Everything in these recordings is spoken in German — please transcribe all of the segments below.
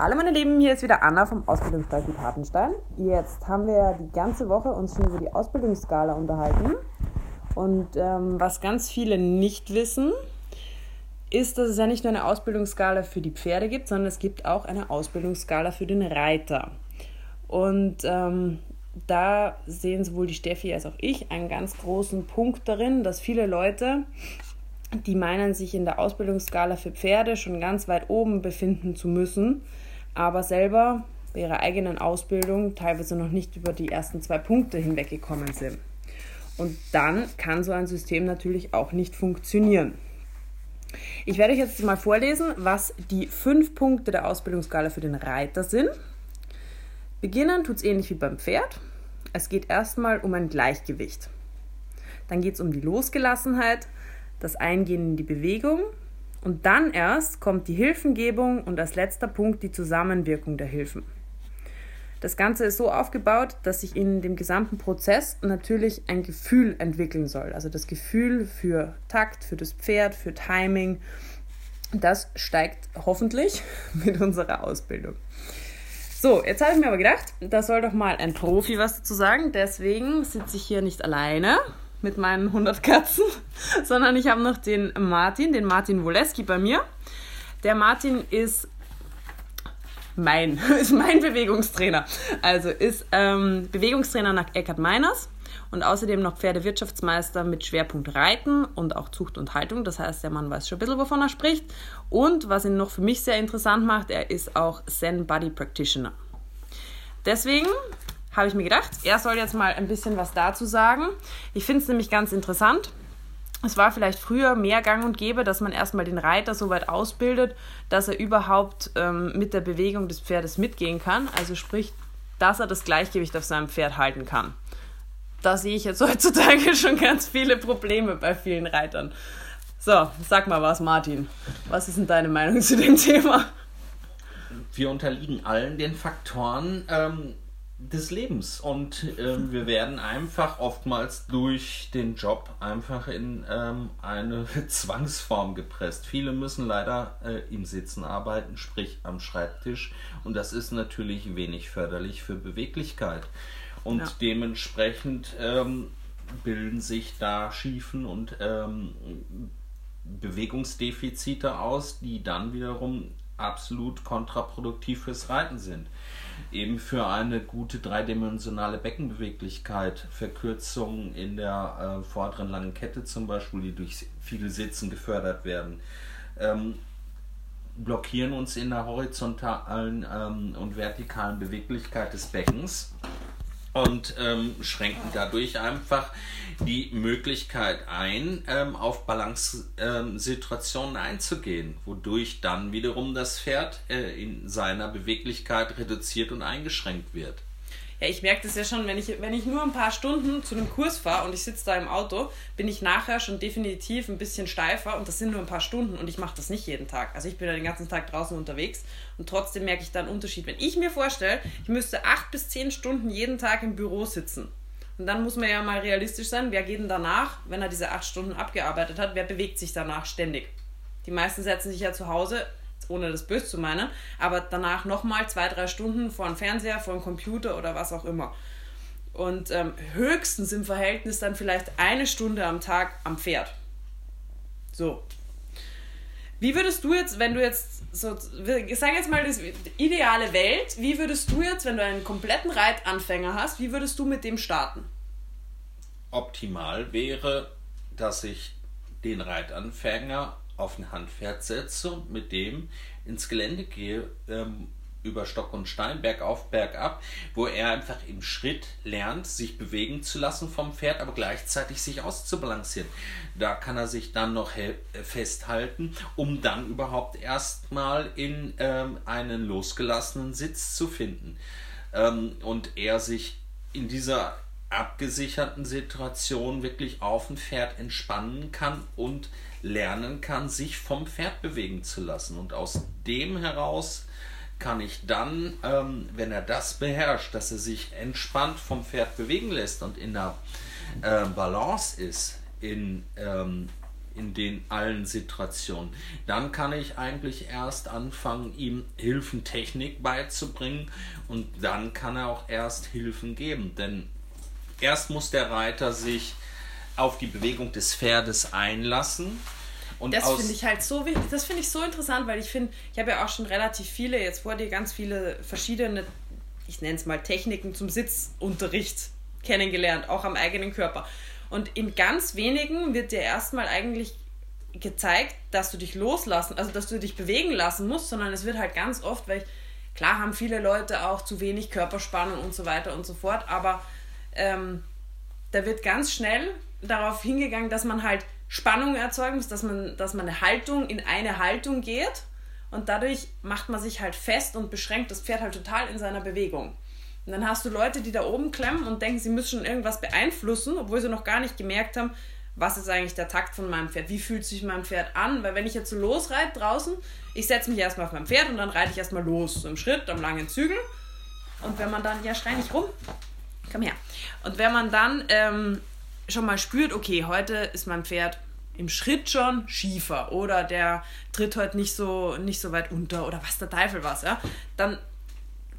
Hallo meine Lieben, hier ist wieder Anna vom Ausbildungsstall Gut Hartenstein. Jetzt haben wir die ganze Woche uns schon über die Ausbildungsskala unterhalten. Und ähm, was ganz viele nicht wissen, ist, dass es ja nicht nur eine Ausbildungsskala für die Pferde gibt, sondern es gibt auch eine Ausbildungsskala für den Reiter. Und ähm, da sehen sowohl die Steffi als auch ich einen ganz großen Punkt darin, dass viele Leute, die meinen, sich in der Ausbildungsskala für Pferde schon ganz weit oben befinden zu müssen, aber selber bei ihrer eigenen Ausbildung teilweise noch nicht über die ersten zwei Punkte hinweggekommen sind. Und dann kann so ein System natürlich auch nicht funktionieren. Ich werde euch jetzt mal vorlesen, was die fünf Punkte der Ausbildungsskala für den Reiter sind. Beginnen tut es ähnlich wie beim Pferd. Es geht erstmal um ein Gleichgewicht. Dann geht es um die Losgelassenheit, das Eingehen in die Bewegung und dann erst kommt die Hilfengebung und als letzter Punkt die Zusammenwirkung der Hilfen. Das Ganze ist so aufgebaut, dass sich in dem gesamten Prozess natürlich ein Gefühl entwickeln soll. Also das Gefühl für Takt, für das Pferd, für Timing. Das steigt hoffentlich mit unserer Ausbildung. So, jetzt habe ich mir aber gedacht, da soll doch mal ein Profi was dazu sagen. Deswegen sitze ich hier nicht alleine mit meinen 100 Katzen, sondern ich habe noch den Martin, den Martin Woleski bei mir. Der Martin ist mein, ist mein Bewegungstrainer. Also ist ähm, Bewegungstrainer nach Eckhard Meiners und außerdem noch Pferdewirtschaftsmeister mit Schwerpunkt Reiten und auch Zucht und Haltung. Das heißt, der Mann weiß schon ein bisschen, wovon er spricht. Und was ihn noch für mich sehr interessant macht, er ist auch Zen Body Practitioner. Deswegen habe ich mir gedacht, er soll jetzt mal ein bisschen was dazu sagen. Ich finde es nämlich ganz interessant. Es war vielleicht früher mehr gang und gäbe, dass man erstmal den Reiter so weit ausbildet, dass er überhaupt ähm, mit der Bewegung des Pferdes mitgehen kann. Also sprich, dass er das Gleichgewicht auf seinem Pferd halten kann da sehe ich jetzt heutzutage schon ganz viele Probleme bei vielen Reitern. So, sag mal was, Martin. Was ist denn deine Meinung zu dem Thema? Wir unterliegen allen den Faktoren ähm, des Lebens und ähm, wir werden einfach oftmals durch den Job einfach in ähm, eine Zwangsform gepresst. Viele müssen leider äh, im Sitzen arbeiten, sprich am Schreibtisch und das ist natürlich wenig förderlich für Beweglichkeit. Und ja. dementsprechend ähm, bilden sich da Schiefen und ähm, Bewegungsdefizite aus, die dann wiederum absolut kontraproduktiv fürs Reiten sind. Eben für eine gute dreidimensionale Beckenbeweglichkeit, Verkürzungen in der äh, vorderen langen Kette zum Beispiel, die durch viele Sitzen gefördert werden, ähm, blockieren uns in der horizontalen ähm, und vertikalen Beweglichkeit des Beckens und ähm, schränken dadurch einfach die Möglichkeit ein, ähm, auf Balance-Situationen ähm, einzugehen, wodurch dann wiederum das Pferd äh, in seiner Beweglichkeit reduziert und eingeschränkt wird. Ja, ich merke das ja schon, wenn ich, wenn ich nur ein paar Stunden zu einem Kurs fahre und ich sitze da im Auto, bin ich nachher schon definitiv ein bisschen steifer und das sind nur ein paar Stunden und ich mache das nicht jeden Tag. Also ich bin ja den ganzen Tag draußen unterwegs und trotzdem merke ich da einen Unterschied. Wenn ich mir vorstelle, ich müsste acht bis zehn Stunden jeden Tag im Büro sitzen und dann muss man ja mal realistisch sein, wer geht denn danach, wenn er diese acht Stunden abgearbeitet hat, wer bewegt sich danach ständig? Die meisten setzen sich ja zu Hause ohne das böse zu meinen, aber danach nochmal zwei, drei Stunden vor dem Fernseher, vor dem Computer oder was auch immer. Und ähm, höchstens im Verhältnis dann vielleicht eine Stunde am Tag am Pferd. So. Wie würdest du jetzt, wenn du jetzt so, ich jetzt mal, das ideale Welt, wie würdest du jetzt, wenn du einen kompletten Reitanfänger hast, wie würdest du mit dem starten? Optimal wäre, dass ich den Reitanfänger auf ein Handpferd setze und mit dem ins Gelände gehe, ähm, über Stock und Stein, bergauf, bergab, wo er einfach im Schritt lernt, sich bewegen zu lassen vom Pferd, aber gleichzeitig sich auszubalancieren. Da kann er sich dann noch festhalten, um dann überhaupt erstmal in ähm, einen losgelassenen Sitz zu finden. Ähm, und er sich in dieser abgesicherten Situation wirklich auf dem Pferd entspannen kann und lernen kann, sich vom Pferd bewegen zu lassen. Und aus dem heraus kann ich dann, ähm, wenn er das beherrscht, dass er sich entspannt vom Pferd bewegen lässt und in der äh, Balance ist, in ähm, in den allen Situationen. Dann kann ich eigentlich erst anfangen, ihm Hilfentechnik beizubringen und dann kann er auch erst Hilfen geben. Denn erst muss der Reiter sich auf die Bewegung des Pferdes einlassen. Und das finde ich halt so wichtig, das finde ich so interessant, weil ich finde, ich habe ja auch schon relativ viele, jetzt vor dir ganz viele verschiedene, ich nenne es mal Techniken zum Sitzunterricht kennengelernt, auch am eigenen Körper. Und in ganz wenigen wird dir erstmal eigentlich gezeigt, dass du dich loslassen, also dass du dich bewegen lassen musst, sondern es wird halt ganz oft, weil ich, klar haben viele Leute auch zu wenig Körperspannung und so weiter und so fort, aber ähm, da wird ganz schnell darauf hingegangen, dass man halt Spannung erzeugen muss, dass man, dass man eine Haltung in eine Haltung geht. Und dadurch macht man sich halt fest und beschränkt das Pferd halt total in seiner Bewegung. Und dann hast du Leute, die da oben klemmen und denken, sie müssen schon irgendwas beeinflussen, obwohl sie noch gar nicht gemerkt haben, was ist eigentlich der Takt von meinem Pferd, wie fühlt sich mein Pferd an, weil wenn ich jetzt so losreite draußen, ich setze mich erstmal auf mein Pferd und dann reite ich erstmal los, so im Schritt, am langen Zügel. Und wenn man dann, ja schrei nicht rum, komm her, und wenn man dann ähm, schon mal spürt, okay, heute ist mein Pferd im Schritt schon schiefer oder der tritt heute nicht so, nicht so weit unter oder was der Teufel was, ja, dann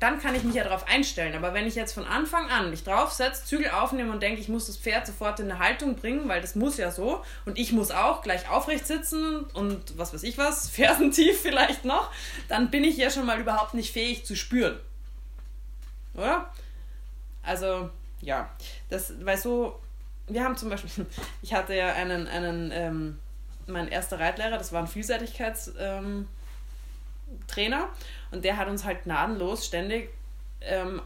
dann kann ich mich ja darauf einstellen. Aber wenn ich jetzt von Anfang an mich draufsetze, Zügel aufnehme und denke, ich muss das Pferd sofort in eine Haltung bringen, weil das muss ja so und ich muss auch gleich aufrecht sitzen und was weiß ich was, Fersentief vielleicht noch, dann bin ich ja schon mal überhaupt nicht fähig zu spüren. Oder? Also, ja, das, weil so, wir haben zum Beispiel, ich hatte ja einen, einen ähm, mein erster Reitlehrer, das war ein Vielseitigkeitstrainer. Ähm, und der hat uns halt gnadenlos ständig, ähm,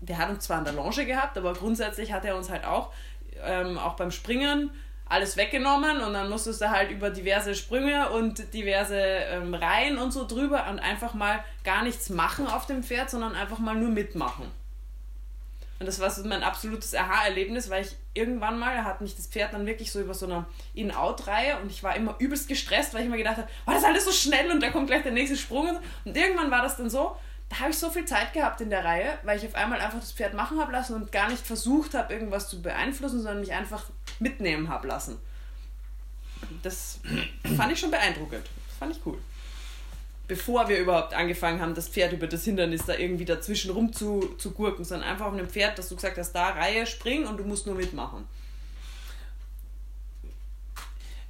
der hat uns zwar an der Longe gehabt, aber grundsätzlich hat er uns halt auch, ähm, auch beim Springen alles weggenommen und dann musstest du halt über diverse Sprünge und diverse ähm, Reihen und so drüber und einfach mal gar nichts machen auf dem Pferd, sondern einfach mal nur mitmachen. Und das war so mein absolutes Aha-Erlebnis, weil ich irgendwann mal hat mich das Pferd dann wirklich so über so eine In-Out-Reihe und ich war immer übelst gestresst, weil ich immer gedacht habe, war das alles so schnell und da kommt gleich der nächste Sprung. Und irgendwann war das dann so, da habe ich so viel Zeit gehabt in der Reihe, weil ich auf einmal einfach das Pferd machen habe lassen und gar nicht versucht habe, irgendwas zu beeinflussen, sondern mich einfach mitnehmen habe lassen. Das fand ich schon beeindruckend. Das fand ich cool bevor wir überhaupt angefangen haben, das Pferd über das Hindernis da irgendwie dazwischen rum zu, zu gurken, sondern einfach auf einem Pferd, dass du gesagt hast, da Reihe, spring und du musst nur mitmachen.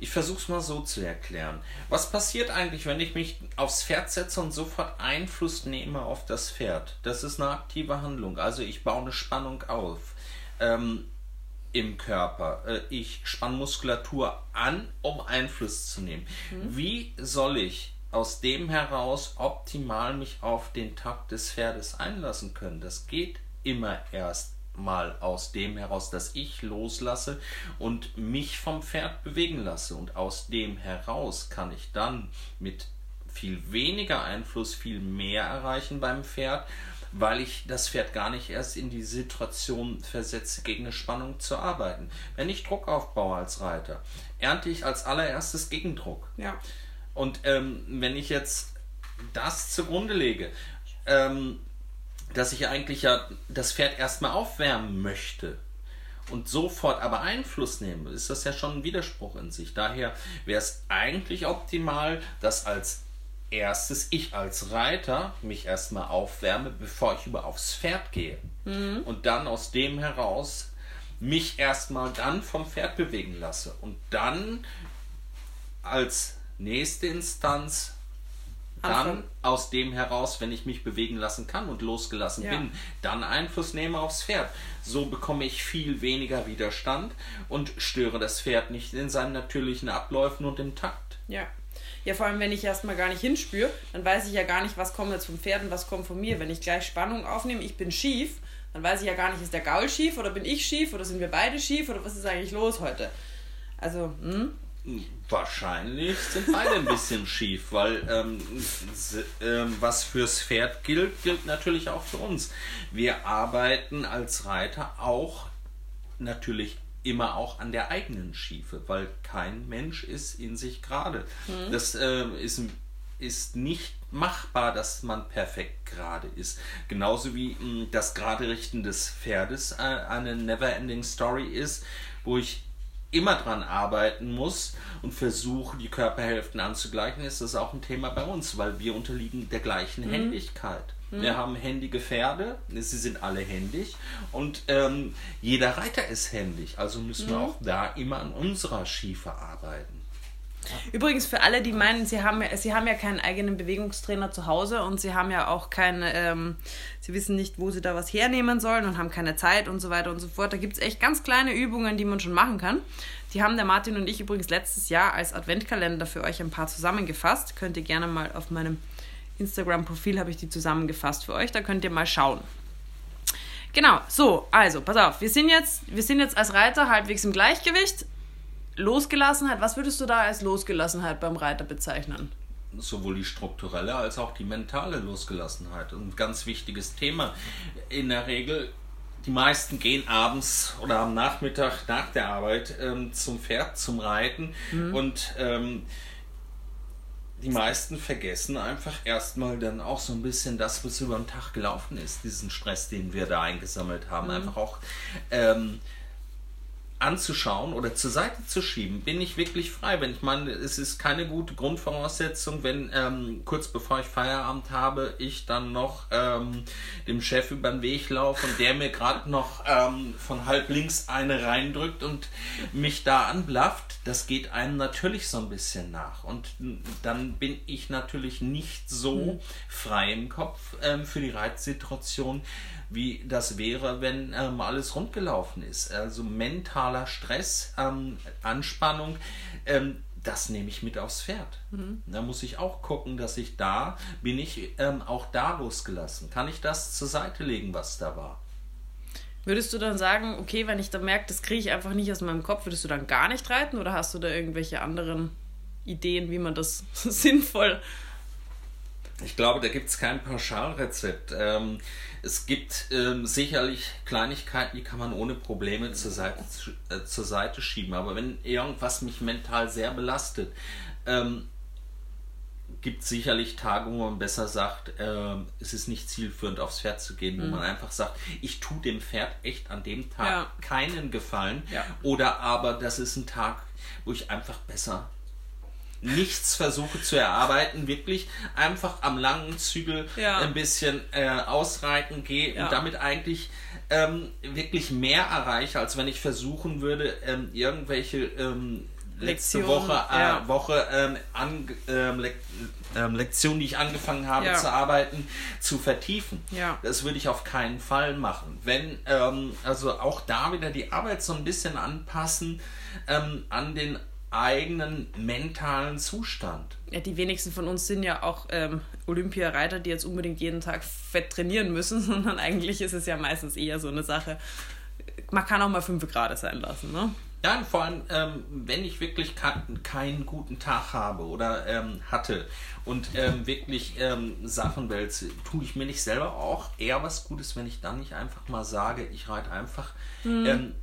Ich versuche es mal so zu erklären. Was passiert eigentlich, wenn ich mich aufs Pferd setze und sofort Einfluss nehme auf das Pferd? Das ist eine aktive Handlung. Also ich baue eine Spannung auf ähm, im Körper. Äh, ich spanne Muskulatur an, um Einfluss zu nehmen. Mhm. Wie soll ich aus dem heraus optimal mich auf den Takt des Pferdes einlassen können. Das geht immer erst mal aus dem heraus, dass ich loslasse und mich vom Pferd bewegen lasse. Und aus dem heraus kann ich dann mit viel weniger Einfluss viel mehr erreichen beim Pferd, weil ich das Pferd gar nicht erst in die Situation versetze, gegen eine Spannung zu arbeiten. Wenn ich Druck aufbaue als Reiter, ernte ich als allererstes Gegendruck. Ja. Und ähm, wenn ich jetzt das zugrunde lege, ähm, dass ich eigentlich ja das Pferd erstmal aufwärmen möchte und sofort aber Einfluss nehme, ist das ja schon ein Widerspruch in sich. Daher wäre es eigentlich optimal, dass als erstes ich als Reiter mich erstmal aufwärme, bevor ich über aufs Pferd gehe. Mhm. Und dann aus dem heraus mich erstmal dann vom Pferd bewegen lasse. Und dann als nächste Instanz dann aus dem heraus, wenn ich mich bewegen lassen kann und losgelassen ja. bin, dann Einfluss nehme aufs Pferd. So bekomme ich viel weniger Widerstand und störe das Pferd nicht in seinen natürlichen Abläufen und im Takt. Ja. Ja, vor allem, wenn ich erstmal gar nicht hinspüre, dann weiß ich ja gar nicht, was kommt jetzt vom Pferd und was kommt von mir. Wenn ich gleich Spannung aufnehme, ich bin schief, dann weiß ich ja gar nicht, ist der Gaul schief oder bin ich schief oder sind wir beide schief oder was ist eigentlich los heute? Also, hm? Wahrscheinlich sind beide ein bisschen schief, weil ähm, ähm, was fürs Pferd gilt, gilt natürlich auch für uns. Wir arbeiten als Reiter auch natürlich immer auch an der eigenen Schiefe, weil kein Mensch ist in sich gerade. Mhm. Das äh, ist, ist nicht machbar, dass man perfekt gerade ist. Genauso wie mh, das gerade Richten des Pferdes äh, eine Neverending Story ist, wo ich immer dran arbeiten muss und versuche, die Körperhälften anzugleichen, ist das auch ein Thema bei uns, weil wir unterliegen der gleichen mhm. Händigkeit. Mhm. Wir haben händige Pferde, sie sind alle händig und ähm, jeder Reiter ist händig, also müssen mhm. wir auch da immer an unserer Schiefe arbeiten. Übrigens für alle, die meinen, sie haben, ja, sie haben ja keinen eigenen Bewegungstrainer zu Hause und sie haben ja auch keine, ähm, sie wissen nicht, wo sie da was hernehmen sollen und haben keine Zeit und so weiter und so fort. Da gibt es echt ganz kleine Übungen, die man schon machen kann. Die haben der Martin und ich übrigens letztes Jahr als Adventkalender für euch ein paar zusammengefasst. Könnt ihr gerne mal auf meinem Instagram-Profil habe ich die zusammengefasst für euch. Da könnt ihr mal schauen. Genau, so, also, pass auf, wir sind jetzt, wir sind jetzt als Reiter halbwegs im Gleichgewicht. Losgelassenheit, was würdest du da als Losgelassenheit beim Reiter bezeichnen? Sowohl die strukturelle als auch die mentale Losgelassenheit. Ein ganz wichtiges Thema. In der Regel, die meisten gehen abends oder am Nachmittag nach der Arbeit ähm, zum Pferd, zum Reiten mhm. und ähm, die meisten vergessen einfach erstmal dann auch so ein bisschen das, was über den Tag gelaufen ist, diesen Stress, den wir da eingesammelt haben. Mhm. Einfach auch ähm, anzuschauen oder zur Seite zu schieben, bin ich wirklich frei. Wenn ich meine, es ist keine gute Grundvoraussetzung, wenn ähm, kurz bevor ich Feierabend habe, ich dann noch ähm, dem Chef über den Weg laufe und der mir gerade noch ähm, von halb links eine reindrückt und mich da anblafft, das geht einem natürlich so ein bisschen nach. Und dann bin ich natürlich nicht so mhm. frei im Kopf ähm, für die Reizsituation, wie das wäre, wenn ähm, alles rundgelaufen ist. Also mentaler Stress, ähm, Anspannung, ähm, das nehme ich mit aufs Pferd. Mhm. Da muss ich auch gucken, dass ich da, bin ich ähm, auch da losgelassen. Kann ich das zur Seite legen, was da war? Würdest du dann sagen, okay, wenn ich da merke, das kriege ich einfach nicht aus meinem Kopf, würdest du dann gar nicht reiten oder hast du da irgendwelche anderen Ideen, wie man das sinnvoll ich glaube, da gibt es kein Pauschalrezept. Ähm, es gibt ähm, sicherlich Kleinigkeiten, die kann man ohne Probleme zur Seite, äh, zur Seite schieben. Aber wenn irgendwas mich mental sehr belastet, ähm, gibt es sicherlich Tage, wo man besser sagt, äh, es ist nicht zielführend, aufs Pferd zu gehen, wo mhm. man einfach sagt, ich tue dem Pferd echt an dem Tag ja. keinen Gefallen. Ja. Oder aber das ist ein Tag, wo ich einfach besser nichts versuche zu erarbeiten, wirklich einfach am langen Zügel ja. ein bisschen äh, ausreiten gehe ja. und damit eigentlich ähm, wirklich mehr erreiche, als wenn ich versuchen würde, ähm, irgendwelche ähm, letzte Lektion, Woche, äh, ja. Woche ähm, an, ähm, Le ähm, Lektionen, die ich angefangen habe ja. zu arbeiten, zu vertiefen. Ja. Das würde ich auf keinen Fall machen. Wenn, ähm, also auch da wieder die Arbeit so ein bisschen anpassen ähm, an den eigenen mentalen Zustand. Ja, die wenigsten von uns sind ja auch ähm, Olympiareiter, die jetzt unbedingt jeden Tag fett trainieren müssen, sondern eigentlich ist es ja meistens eher so eine Sache, man kann auch mal fünf Grad sein lassen, ne? Ja, und vor allem, ähm, wenn ich wirklich keinen guten Tag habe oder ähm, hatte und ähm, wirklich ähm, Sachen wälze, tue ich mir nicht selber auch eher was Gutes, wenn ich dann nicht einfach mal sage, ich reite einfach mhm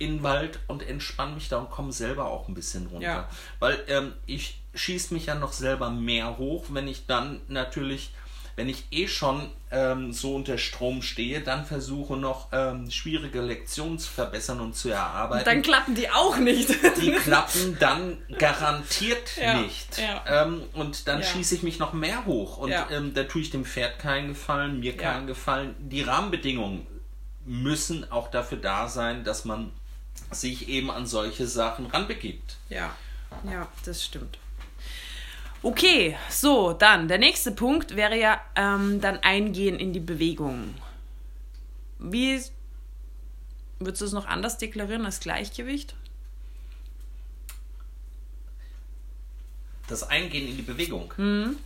in den Wald und entspanne mich da und komme selber auch ein bisschen runter. Ja. Weil ähm, ich schieße mich ja noch selber mehr hoch, wenn ich dann natürlich, wenn ich eh schon ähm, so unter Strom stehe, dann versuche noch ähm, schwierige Lektionen zu verbessern und zu erarbeiten. Dann klappen die auch nicht. Die klappen dann garantiert ja. nicht. Ja. Ähm, und dann schieße ich mich noch mehr hoch. Und ähm, da tue ich dem Pferd keinen Gefallen, mir keinen Gefallen. Die Rahmenbedingungen müssen auch dafür da sein, dass man sich eben an solche Sachen ranbegibt. Ja, ja, das stimmt. Okay, so, dann der nächste Punkt wäre ja ähm, dann Eingehen in die Bewegung. Wie würdest du es noch anders deklarieren als Gleichgewicht? Das Eingehen in die Bewegung. Mhm.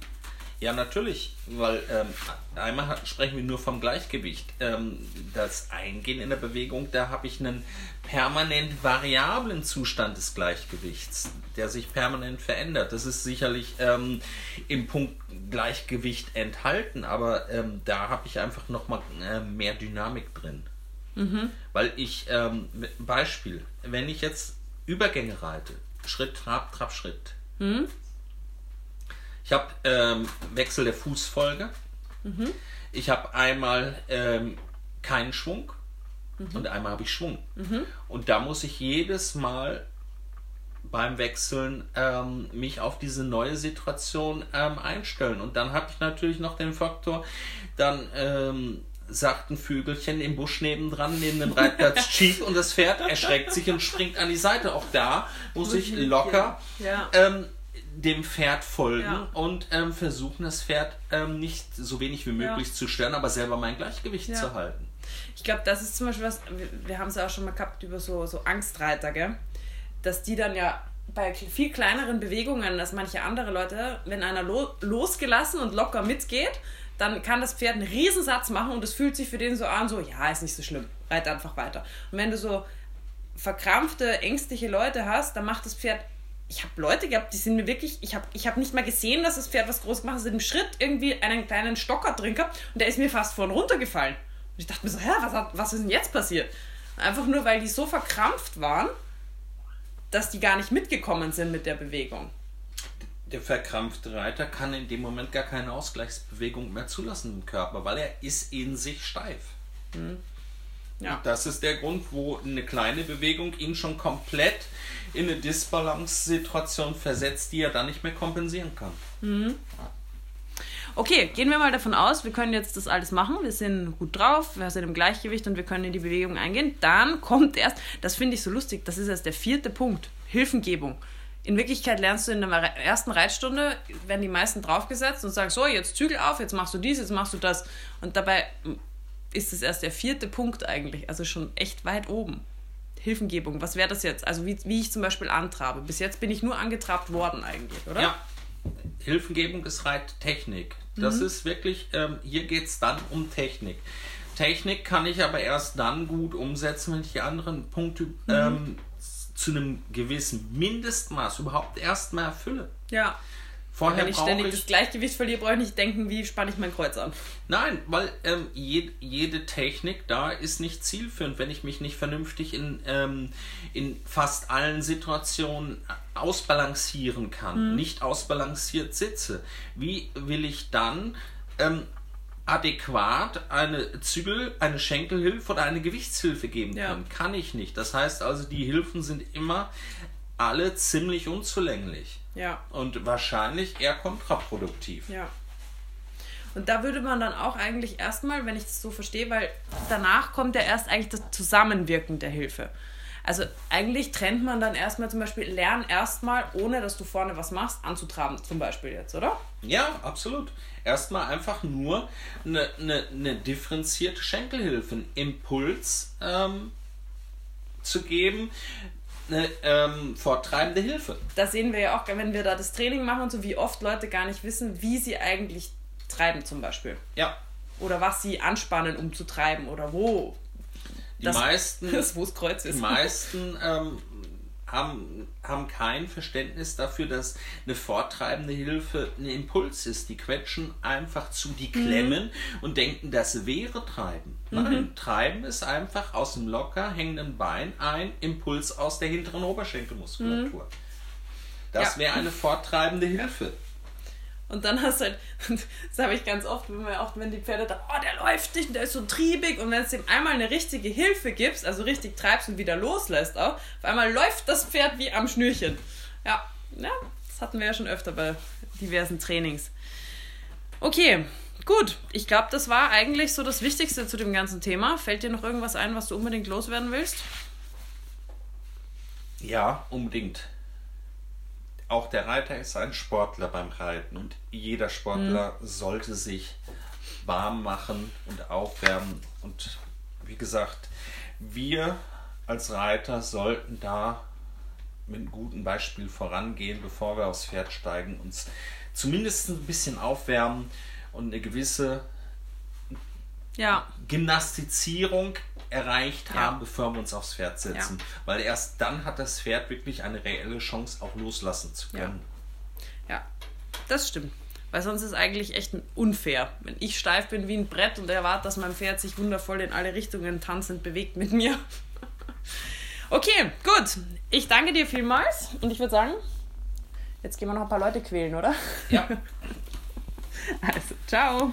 Ja, natürlich, weil ähm, einmal sprechen wir nur vom Gleichgewicht. Ähm, das Eingehen in der Bewegung, da habe ich einen permanent variablen Zustand des Gleichgewichts, der sich permanent verändert. Das ist sicherlich ähm, im Punkt Gleichgewicht enthalten, aber ähm, da habe ich einfach nochmal äh, mehr Dynamik drin. Mhm. Weil ich, ähm, Beispiel, wenn ich jetzt Übergänge reite, Schritt, Trab, Trab, Schritt. Mhm ich habe ähm, Wechsel der Fußfolge. Mhm. Ich habe einmal ähm, keinen Schwung mhm. und einmal habe ich Schwung. Mhm. Und da muss ich jedes Mal beim Wechseln ähm, mich auf diese neue Situation ähm, einstellen. Und dann habe ich natürlich noch den Faktor, dann ähm, sagt ein Vögelchen im Busch nebendran, neben dem Reitplatz Cheek und das Pferd erschreckt sich und springt an die Seite. Auch da muss ich locker Ja. ähm, dem Pferd folgen Ja. und ähm, versuchen, das Pferd ähm, nicht so wenig wie möglich zu stören, aber selber mein Gleichgewicht Ja. zu halten. Ich glaube, das ist zum Beispiel was, wir, wir haben es ja auch schon mal gehabt über so, so Angstreiter, gell? Dass die dann ja bei viel kleineren Bewegungen als manche andere Leute, wenn einer lo losgelassen und locker mitgeht, dann kann das Pferd einen Riesensatz machen und es fühlt sich für den so an, so, ja, ist nicht so schlimm, reit einfach weiter. Und wenn du so verkrampfte, ängstliche Leute hast, dann macht das Pferd. Ich habe Leute gehabt, die sind mir wirklich. Ich habe ich hab nicht mal gesehen, dass das Pferd was Großes gemacht hat. Im Schritt irgendwie einen kleinen Stocker drin gehabt und der ist mir fast vorn runtergefallen. Und ich dachte mir so, hä, was, hat, was ist denn jetzt passiert? Einfach nur, weil die so verkrampft waren, dass die gar nicht mitgekommen sind mit der Bewegung. Der verkrampfte Reiter kann in dem Moment gar keine Ausgleichsbewegung mehr zulassen im Körper, weil er ist in sich steif. Ja. Das ist der Grund, wo eine kleine Bewegung ihn schon komplett in eine Disbalance-Situation versetzt, die er dann nicht mehr kompensieren kann. Okay, gehen wir mal davon aus, wir können jetzt das alles machen. Wir sind gut drauf, wir sind im Gleichgewicht und wir können in die Bewegung eingehen. Dann kommt erst, das finde ich so lustig, das ist erst der vierte Punkt, Hilfengebung. In Wirklichkeit lernst du in der ersten Reitstunde, werden die meisten draufgesetzt und sagen, so, jetzt Zügel auf, jetzt machst du dies, jetzt machst du das. Und dabei ist es erst der vierte Punkt eigentlich, also schon echt weit oben. Hilfengebung, was wäre das jetzt? Also wie, wie ich zum Beispiel antrabe. Bis jetzt bin ich nur angetrabt worden eigentlich, oder? Ja, Hilfengebung ist Reittechnik. Das ist wirklich, ähm, hier geht es dann um Technik. Technik kann ich aber erst dann gut umsetzen, wenn ich die anderen Punkte ähm, zu einem gewissen Mindestmaß überhaupt erstmal erfülle. Ja. Vorher Wenn ich ständig ich das Gleichgewicht verliere, brauche ich nicht denken, wie spanne ich mein Kreuz an. Nein, weil ähm, jed, jede Technik da ist nicht zielführend, wenn ich mich nicht vernünftig in, ähm, in fast allen Situationen ausbalancieren kann, nicht ausbalanciert sitze. Wie will ich dann ähm, adäquat eine Zügel, eine Schenkelhilfe oder eine Gewichtshilfe geben Ja. können? Kann ich nicht. Das heißt also, die Hilfen sind immer alle ziemlich unzulänglich Ja, und wahrscheinlich eher kontraproduktiv. ja. Und da würde man dann auch eigentlich erstmal, wenn ich das so verstehe, weil danach kommt ja erst eigentlich das Zusammenwirken der Hilfe. Also eigentlich trennt man dann erstmal zum Beispiel, lern erstmal, ohne dass du vorne was machst, anzutraben, zum Beispiel jetzt, oder? Ja, absolut. Erstmal einfach nur eine, eine, eine differenzierte Schenkelhilfe, einen Impuls ähm, zu geben, eine ähm, forttreibende Hilfe. Da sehen wir ja auch, wenn wir da das Training machen und so, wie oft Leute gar nicht wissen, wie sie eigentlich treiben zum Beispiel. Ja, Oder was sie anspannen, um zu treiben oder wo. die Das- meisten, Das, wo das Kreuz die ist. meisten ähm, haben, haben kein Verständnis dafür, dass eine forttreibende Hilfe ein Impuls ist. Die quetschen einfach zu die Klemmen und denken, das wäre Treiben. Nein, Treiben ist einfach aus dem locker hängenden Bein ein Impuls aus der hinteren Oberschenkelmuskulatur. Das Ja. wäre eine forttreibende Hilfe. Und dann hast du halt, das habe ich ganz oft, wenn, wir auch, wenn die Pferde da, oh, der läuft nicht, der ist so triebig. Und wenn es dem einmal eine richtige Hilfe gibst, also richtig treibst und wieder loslässt auch, auf einmal läuft das Pferd wie am Schnürchen. Ja, ja das hatten wir ja schon öfter bei diversen Trainings. Okay, gut. Ich glaube, das war eigentlich so das Wichtigste zu dem ganzen Thema. Fällt dir noch irgendwas ein, was du unbedingt loswerden willst? Ja, unbedingt. Auch der Reiter ist ein Sportler beim Reiten und jeder Sportler sollte sich warm machen und aufwärmen. Und wie gesagt, wir als Reiter sollten da mit einem guten Beispiel vorangehen, bevor wir aufs Pferd steigen, uns zumindest ein bisschen aufwärmen und eine gewisse Ja, Gymnastizierung erreicht Ja. haben, bevor wir uns aufs Pferd setzen. Weil erst dann hat das Pferd wirklich eine reelle Chance, auch loslassen zu können. Ja, das stimmt. Weil sonst ist eigentlich echt unfair. Wenn ich steif bin wie ein Brett und erwarte, dass mein Pferd sich wundervoll in alle Richtungen tanzend bewegt mit mir. Okay, gut. Ich danke dir vielmals und ich würde sagen, jetzt gehen wir noch ein paar Leute quälen, oder? Ja. Also, ciao.